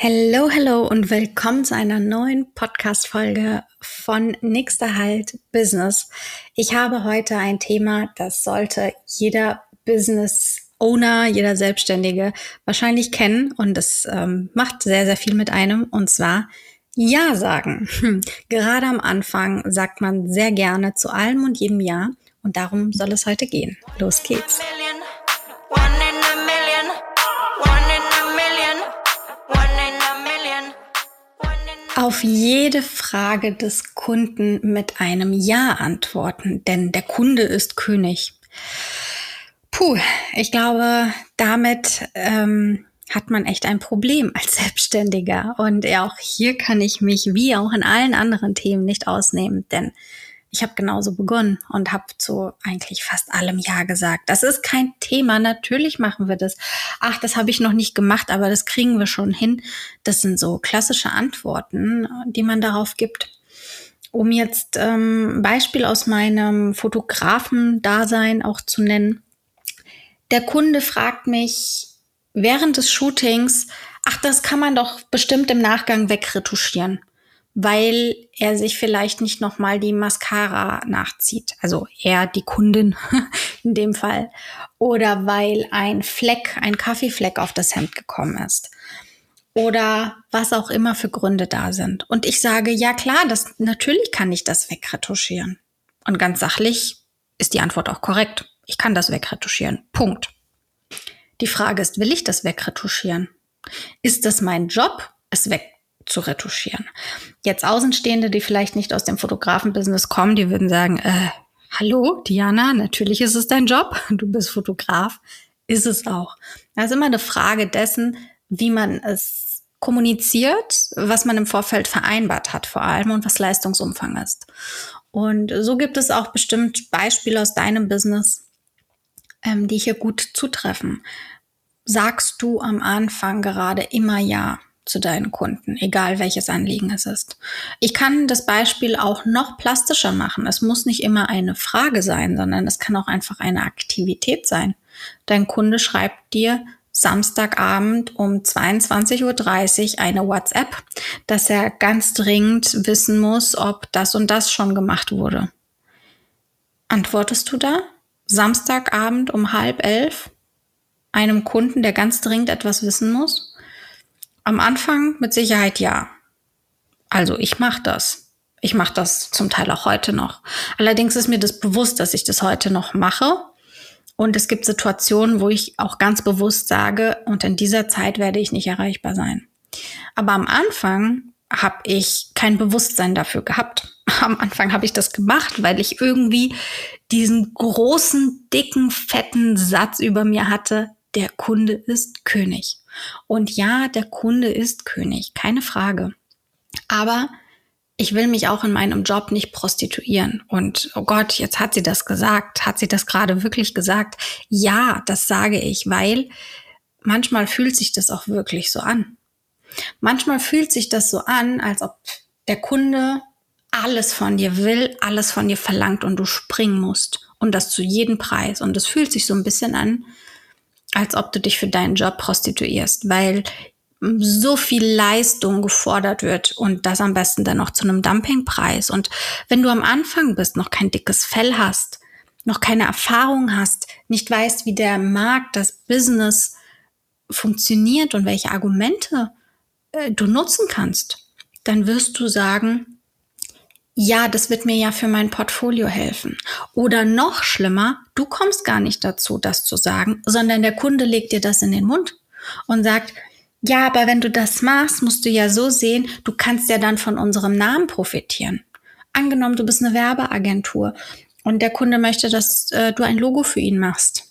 Hello, hello und willkommen zu einer neuen Podcast-Folge von Nächster Halt Business. Ich habe heute ein Thema, das sollte jeder Business Owner, jeder Selbstständige wahrscheinlich kennen und es ähm, macht sehr, sehr viel mit einem und zwar Ja sagen. Gerade am Anfang sagt man sehr gerne zu allem und jedem Ja und darum soll es heute gehen. Los geht's. Auf jede Frage des Kunden mit einem Ja antworten, denn der Kunde ist König. Puh, ich glaube, damit ähm, hat man echt ein Problem als Selbstständiger. Und auch hier kann ich mich wie auch in allen anderen Themen nicht ausnehmen, denn ich habe genauso begonnen und habe zu eigentlich fast allem Ja gesagt. Das ist kein Thema. Natürlich machen wir das. Ach, das habe ich noch nicht gemacht, aber das kriegen wir schon hin. Das sind so klassische Antworten, die man darauf gibt. Um jetzt ähm, Beispiel aus meinem Fotografen-Dasein auch zu nennen. Der Kunde fragt mich während des Shootings, ach, das kann man doch bestimmt im Nachgang wegretuschieren weil er sich vielleicht nicht nochmal die Mascara nachzieht. Also er, die Kundin in dem Fall. Oder weil ein Fleck, ein Kaffeefleck auf das Hemd gekommen ist. Oder was auch immer für Gründe da sind. Und ich sage, ja klar, das, natürlich kann ich das wegretuschieren. Und ganz sachlich ist die Antwort auch korrekt. Ich kann das wegretuschieren. Punkt. Die Frage ist, will ich das wegretuschieren? Ist das mein Job, es weg zu retuschieren. Jetzt Außenstehende, die vielleicht nicht aus dem Fotografenbusiness kommen, die würden sagen, äh, hallo Diana, natürlich ist es dein Job, du bist Fotograf, ist es auch. Das ist immer eine Frage dessen, wie man es kommuniziert, was man im Vorfeld vereinbart hat vor allem und was Leistungsumfang ist. Und so gibt es auch bestimmt Beispiele aus deinem Business, ähm, die hier gut zutreffen. Sagst du am Anfang gerade immer ja? Zu deinen Kunden, egal welches Anliegen es ist. Ich kann das Beispiel auch noch plastischer machen. Es muss nicht immer eine Frage sein, sondern es kann auch einfach eine Aktivität sein. Dein Kunde schreibt dir Samstagabend um 22.30 Uhr eine WhatsApp, dass er ganz dringend wissen muss, ob das und das schon gemacht wurde. Antwortest du da? Samstagabend um halb elf? Einem Kunden, der ganz dringend etwas wissen muss? Am Anfang mit Sicherheit ja. Also ich mache das. Ich mache das zum Teil auch heute noch. Allerdings ist mir das bewusst, dass ich das heute noch mache. Und es gibt Situationen, wo ich auch ganz bewusst sage, und in dieser Zeit werde ich nicht erreichbar sein. Aber am Anfang habe ich kein Bewusstsein dafür gehabt. Am Anfang habe ich das gemacht, weil ich irgendwie diesen großen, dicken, fetten Satz über mir hatte, der Kunde ist König. Und ja, der Kunde ist König, keine Frage. Aber ich will mich auch in meinem Job nicht prostituieren. Und oh Gott, jetzt hat sie das gesagt. Hat sie das gerade wirklich gesagt? Ja, das sage ich, weil manchmal fühlt sich das auch wirklich so an. Manchmal fühlt sich das so an, als ob der Kunde alles von dir will, alles von dir verlangt und du springen musst. Und das zu jedem Preis. Und es fühlt sich so ein bisschen an, als ob du dich für deinen Job prostituierst, weil so viel Leistung gefordert wird und das am besten dann noch zu einem Dumpingpreis. Und wenn du am Anfang bist, noch kein dickes Fell hast, noch keine Erfahrung hast, nicht weißt, wie der Markt, das Business funktioniert und welche Argumente äh, du nutzen kannst, dann wirst du sagen, ja, das wird mir ja für mein Portfolio helfen. Oder noch schlimmer, du kommst gar nicht dazu, das zu sagen, sondern der Kunde legt dir das in den Mund und sagt, ja, aber wenn du das machst, musst du ja so sehen, du kannst ja dann von unserem Namen profitieren. Angenommen, du bist eine Werbeagentur und der Kunde möchte, dass äh, du ein Logo für ihn machst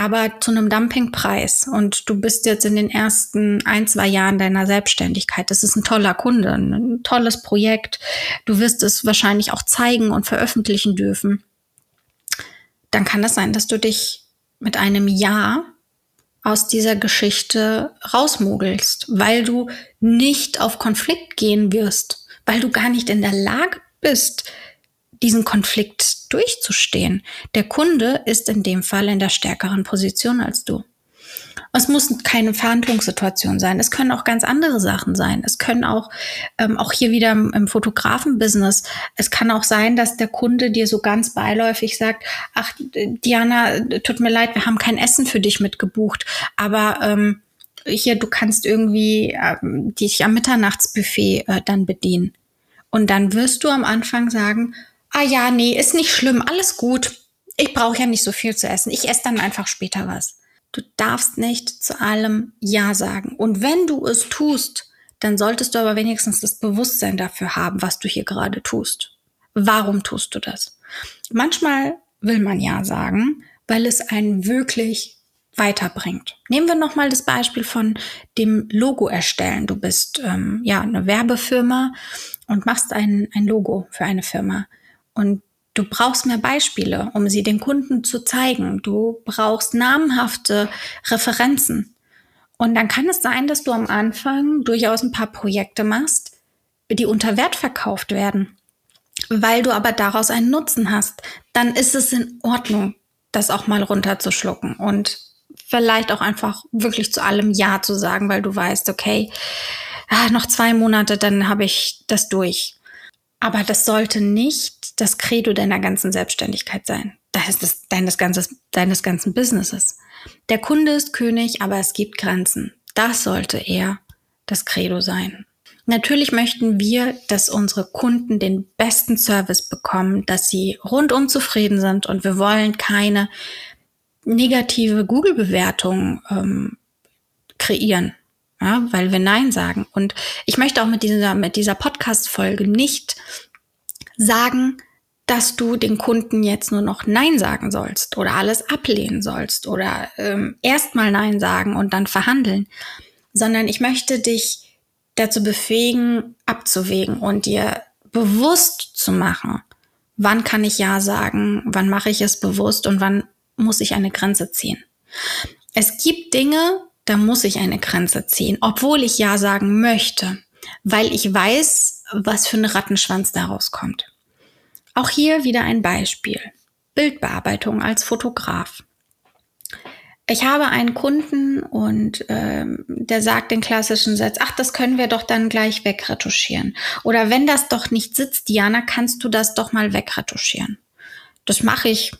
aber zu einem Dumpingpreis und du bist jetzt in den ersten ein, zwei Jahren deiner Selbstständigkeit. Das ist ein toller Kunde, ein tolles Projekt. Du wirst es wahrscheinlich auch zeigen und veröffentlichen dürfen. Dann kann es sein, dass du dich mit einem Ja aus dieser Geschichte rausmogelst, weil du nicht auf Konflikt gehen wirst, weil du gar nicht in der Lage bist, diesen Konflikt durchzustehen. Der Kunde ist in dem Fall in der stärkeren Position als du. Es muss keine Verhandlungssituation sein. Es können auch ganz andere Sachen sein. Es können auch, ähm, auch hier wieder im, im Fotografenbusiness, es kann auch sein, dass der Kunde dir so ganz beiläufig sagt, ach, Diana, tut mir leid, wir haben kein Essen für dich mitgebucht, aber ähm, hier, du kannst irgendwie ähm, dich am Mitternachtsbuffet äh, dann bedienen. Und dann wirst du am Anfang sagen, ah ja, nee, ist nicht schlimm, alles gut. Ich brauche ja nicht so viel zu essen. Ich esse dann einfach später was. Du darfst nicht zu allem Ja sagen. Und wenn du es tust, dann solltest du aber wenigstens das Bewusstsein dafür haben, was du hier gerade tust. Warum tust du das? Manchmal will man Ja sagen, weil es einen wirklich weiterbringt. Nehmen wir nochmal das Beispiel von dem Logo erstellen. Du bist ähm, ja eine Werbefirma und machst ein, ein Logo für eine Firma. Und du brauchst mehr Beispiele, um sie den Kunden zu zeigen. Du brauchst namhafte Referenzen. Und dann kann es sein, dass du am Anfang durchaus ein paar Projekte machst, die unter Wert verkauft werden. Weil du aber daraus einen Nutzen hast, dann ist es in Ordnung, das auch mal runterzuschlucken und vielleicht auch einfach wirklich zu allem Ja zu sagen, weil du weißt, okay, ah, noch zwei Monate, dann habe ich das durch. Aber das sollte nicht das Credo deiner ganzen Selbstständigkeit sein. Das ist das deines, ganzes, deines ganzen Businesses. Der Kunde ist König, aber es gibt Grenzen. Das sollte eher das Credo sein. Natürlich möchten wir, dass unsere Kunden den besten Service bekommen, dass sie rundum zufrieden sind und wir wollen keine negative Google-Bewertung ähm, kreieren, ja, weil wir Nein sagen. Und ich möchte auch mit dieser, mit dieser Podcast-Folge nicht sagen, dass du den Kunden jetzt nur noch Nein sagen sollst oder alles ablehnen sollst oder ähm, erstmal Nein sagen und dann verhandeln, sondern ich möchte dich dazu befähigen, abzuwägen und dir bewusst zu machen, wann kann ich Ja sagen, wann mache ich es bewusst und wann muss ich eine Grenze ziehen. Es gibt Dinge, da muss ich eine Grenze ziehen, obwohl ich Ja sagen möchte, weil ich weiß, was für ein Rattenschwanz daraus kommt. Auch hier wieder ein Beispiel. Bildbearbeitung als Fotograf. Ich habe einen Kunden und ähm, der sagt den klassischen Satz, ach, das können wir doch dann gleich wegretuschieren. Oder wenn das doch nicht sitzt, Diana, kannst du das doch mal wegretuschieren. Das mache ich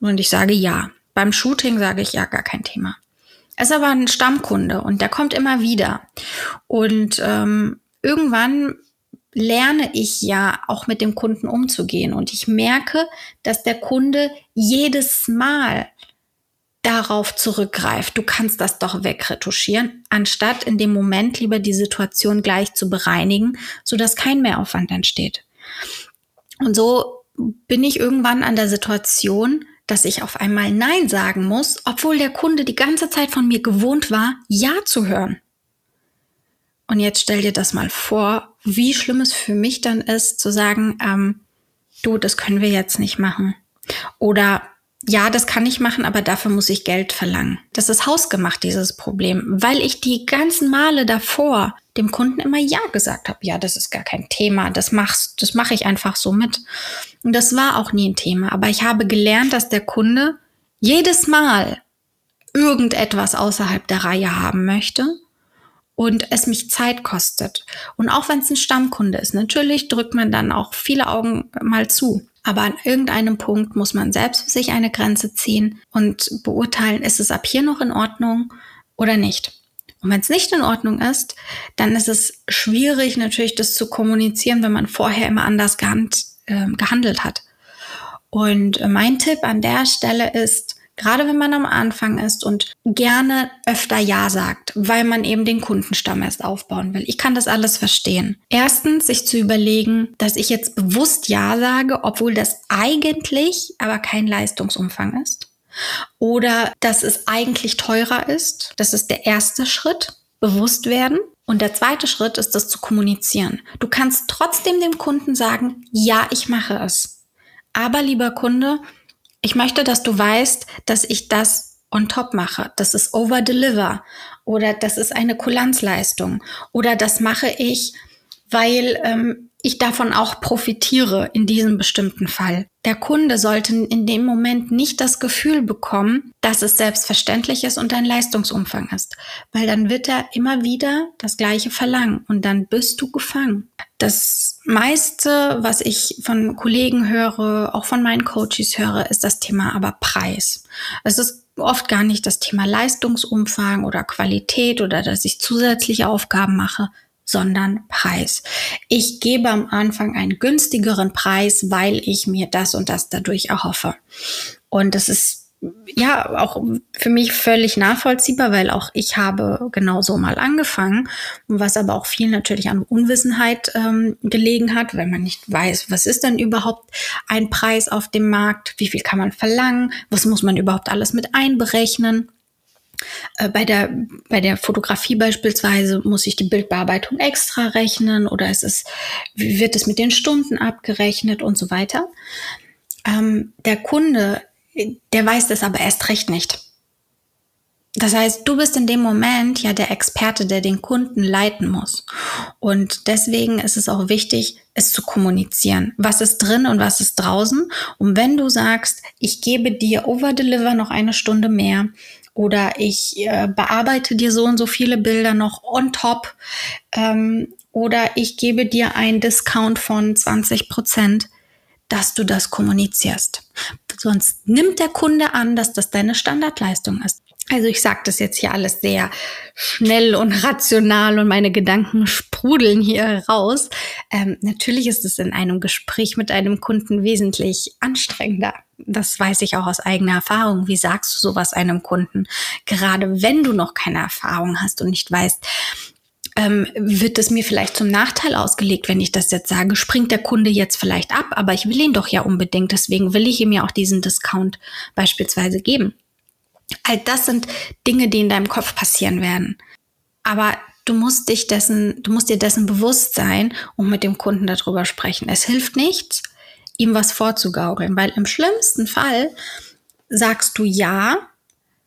und ich sage ja. Beim Shooting sage ich ja, gar kein Thema. Er ist aber ein Stammkunde und der kommt immer wieder. Und ähm, irgendwann lerne ich ja auch mit dem Kunden umzugehen. Und ich merke, dass der Kunde jedes Mal darauf zurückgreift, du kannst das doch wegretuschieren, anstatt in dem Moment lieber die Situation gleich zu bereinigen, sodass kein Mehraufwand entsteht. Und so bin ich irgendwann an der Situation, dass ich auf einmal Nein sagen muss, obwohl der Kunde die ganze Zeit von mir gewohnt war, Ja zu hören. Und jetzt stell dir das mal vor, wie schlimm es für mich dann ist, zu sagen, ähm, du, das können wir jetzt nicht machen. Oder ja, das kann ich machen, aber dafür muss ich Geld verlangen. Das ist hausgemacht, dieses Problem, weil ich die ganzen Male davor dem Kunden immer Ja gesagt habe. Ja, das ist gar kein Thema, das machst, das mache ich einfach so mit. Und das war auch nie ein Thema. Aber ich habe gelernt, dass der Kunde jedes Mal irgendetwas außerhalb der Reihe haben möchte und es mich Zeit kostet. Und auch wenn es ein Stammkunde ist, natürlich drückt man dann auch viele Augen mal zu. Aber an irgendeinem Punkt muss man selbst für sich eine Grenze ziehen und beurteilen, ist es ab hier noch in Ordnung oder nicht. Und wenn es nicht in Ordnung ist, dann ist es schwierig natürlich das zu kommunizieren, wenn man vorher immer anders gehand, äh, gehandelt hat. Und mein Tipp an der Stelle ist, gerade wenn man am Anfang ist und gerne öfter Ja sagt, weil man eben den Kundenstamm erst aufbauen will. Ich kann das alles verstehen. Erstens, sich zu überlegen, dass ich jetzt bewusst Ja sage, obwohl das eigentlich aber kein Leistungsumfang ist oder dass es eigentlich teurer ist. Das ist der erste Schritt, bewusst werden. Und der zweite Schritt ist das zu kommunizieren. Du kannst trotzdem dem Kunden sagen, ja, ich mache es. Aber lieber Kunde, ich möchte, dass du weißt, dass ich das on top mache. Das ist over deliver oder das ist eine Kulanzleistung oder das mache ich, weil ähm, ich davon auch profitiere in diesem bestimmten Fall. Der Kunde sollte in dem Moment nicht das Gefühl bekommen, dass es selbstverständlich ist und ein Leistungsumfang ist, weil dann wird er immer wieder das gleiche verlangen und dann bist du gefangen. Das meiste, was ich von Kollegen höre, auch von meinen Coaches höre, ist das Thema aber Preis. Es ist oft gar nicht das Thema Leistungsumfang oder Qualität oder dass ich zusätzliche Aufgaben mache, sondern Preis. Ich gebe am Anfang einen günstigeren Preis, weil ich mir das und das dadurch erhoffe. Und das ist ja auch für mich völlig nachvollziehbar, weil auch ich habe genau so mal angefangen, was aber auch viel natürlich an Unwissenheit ähm, gelegen hat, weil man nicht weiß, was ist denn überhaupt ein Preis auf dem Markt, wie viel kann man verlangen, was muss man überhaupt alles mit einberechnen. Äh, bei der, bei der Fotografie beispielsweise muss ich die Bildbearbeitung extra rechnen oder es wird es mit den Stunden abgerechnet und so weiter. Ähm, der Kunde, der weiß das aber erst recht nicht. Das heißt, du bist in dem Moment ja der Experte, der den Kunden leiten muss. Und deswegen ist es auch wichtig, es zu kommunizieren. Was ist drin und was ist draußen? Und wenn du sagst, ich gebe dir over deliver noch eine Stunde mehr, oder ich äh, bearbeite dir so und so viele Bilder noch on top ähm, oder ich gebe dir einen Discount von 20 Prozent, dass du das kommunizierst. Sonst nimmt der Kunde an, dass das deine Standardleistung ist. Also ich sage das jetzt hier alles sehr schnell und rational und meine Gedanken sprudeln hier raus. Ähm, natürlich ist es in einem Gespräch mit einem Kunden wesentlich anstrengender das weiß ich auch aus eigener Erfahrung. Wie sagst du sowas einem Kunden? Gerade wenn du noch keine Erfahrung hast und nicht weißt, ähm, wird es mir vielleicht zum Nachteil ausgelegt, wenn ich das jetzt sage, springt der Kunde jetzt vielleicht ab, aber ich will ihn doch ja unbedingt, deswegen will ich ihm ja auch diesen Discount beispielsweise geben. All das sind Dinge, die in deinem Kopf passieren werden. Aber du musst dich dessen, du musst dir dessen bewusst sein und mit dem Kunden darüber sprechen. Es hilft nichts, ihm was vorzugaukeln, weil im schlimmsten Fall sagst du ja,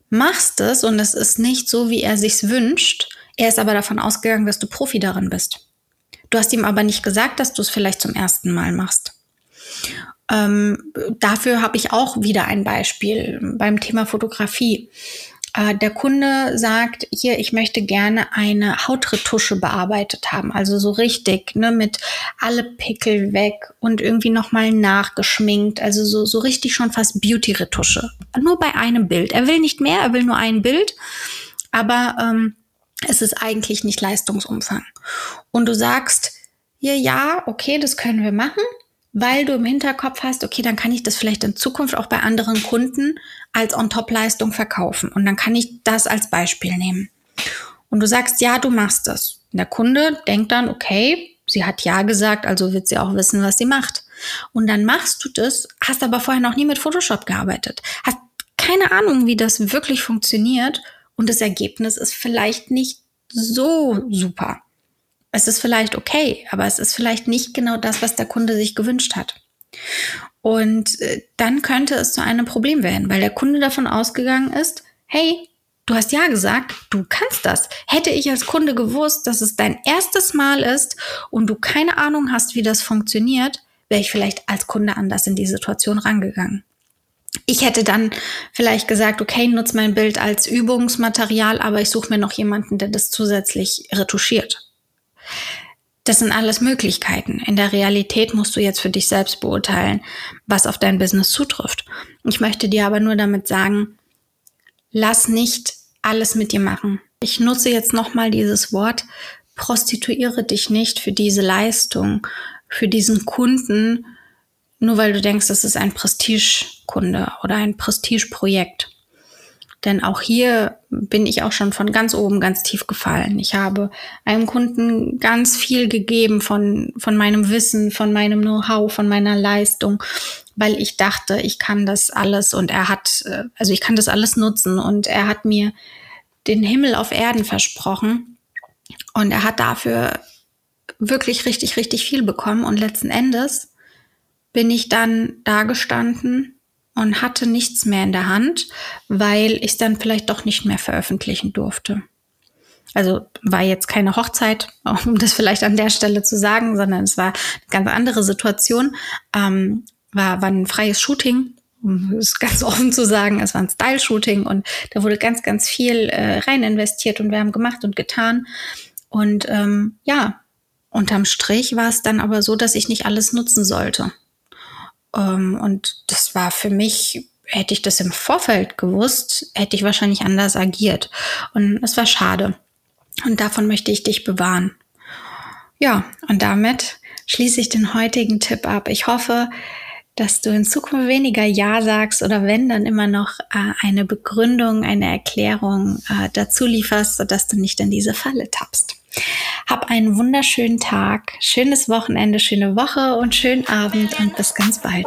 machst es und es ist nicht so, wie er sich's wünscht. Er ist aber davon ausgegangen, dass du Profi darin bist. Du hast ihm aber nicht gesagt, dass du es vielleicht zum ersten Mal machst. Ähm, dafür habe ich auch wieder ein Beispiel beim Thema Fotografie. Äh, der Kunde sagt, hier, ich möchte gerne eine Hautretusche bearbeitet haben. Also so richtig, ne, mit alle Pickel weg und irgendwie nochmal nachgeschminkt. Also so, so richtig schon fast Beauty-Retusche. Nur bei einem Bild. Er will nicht mehr, er will nur ein Bild. Aber ähm, es ist eigentlich nicht Leistungsumfang. Und du sagst, ja, ja, okay, das können wir machen weil du im Hinterkopf hast, okay, dann kann ich das vielleicht in Zukunft auch bei anderen Kunden als On-Top-Leistung verkaufen. Und dann kann ich das als Beispiel nehmen. Und du sagst, ja, du machst das. Und der Kunde denkt dann, okay, sie hat ja gesagt, also wird sie auch wissen, was sie macht. Und dann machst du das, hast aber vorher noch nie mit Photoshop gearbeitet, hast keine Ahnung, wie das wirklich funktioniert und das Ergebnis ist vielleicht nicht so super es ist vielleicht okay, aber es ist vielleicht nicht genau das, was der Kunde sich gewünscht hat. Und äh, dann könnte es zu einem Problem werden, weil der Kunde davon ausgegangen ist, hey, du hast ja gesagt, du kannst das. Hätte ich als Kunde gewusst, dass es dein erstes Mal ist und du keine Ahnung hast, wie das funktioniert, wäre ich vielleicht als Kunde anders in die Situation rangegangen. Ich hätte dann vielleicht gesagt, okay, nutze mein Bild als Übungsmaterial, aber ich suche mir noch jemanden, der das zusätzlich retuschiert. Das sind alles Möglichkeiten. In der Realität musst du jetzt für dich selbst beurteilen, was auf dein Business zutrifft. Ich möchte dir aber nur damit sagen, lass nicht alles mit dir machen. Ich nutze jetzt nochmal dieses Wort, prostituiere dich nicht für diese Leistung, für diesen Kunden, nur weil du denkst, das ist ein Prestigekunde oder ein Prestigeprojekt. Denn auch hier bin ich auch schon von ganz oben ganz tief gefallen. Ich habe einem Kunden ganz viel gegeben von, von meinem Wissen, von meinem Know-how, von meiner Leistung, weil ich dachte, ich kann das alles und er hat, äh, also ich kann das alles nutzen und er hat mir den Himmel auf Erden versprochen und er hat dafür wirklich richtig, richtig viel bekommen und letzten Endes bin ich dann da gestanden und hatte nichts mehr in der Hand, weil ich es dann vielleicht doch nicht mehr veröffentlichen durfte. Also war jetzt keine Hochzeit, um das vielleicht an der Stelle zu sagen, sondern es war eine ganz andere Situation. Ähm, war, war ein freies Shooting, um es ganz offen zu sagen. Es war ein Style-Shooting und da wurde ganz, ganz viel äh, rein investiert und wir haben gemacht und getan. Und ähm, ja, unterm Strich war es dann aber so, dass ich nicht alles nutzen sollte. Ähm, und das war für mich hätte ich das im Vorfeld gewusst, hätte ich wahrscheinlich anders agiert. Und es war schade. Und davon möchte ich dich bewahren. Ja, und damit schließe ich den heutigen Tipp ab. Ich hoffe, dass du in Zukunft weniger Ja sagst oder wenn, dann immer noch äh, eine Begründung, eine Erklärung äh, dazu lieferst, sodass du nicht in diese Falle tappst. Hab einen wunderschönen Tag, schönes Wochenende, schöne Woche und schönen Abend und bis ganz bald.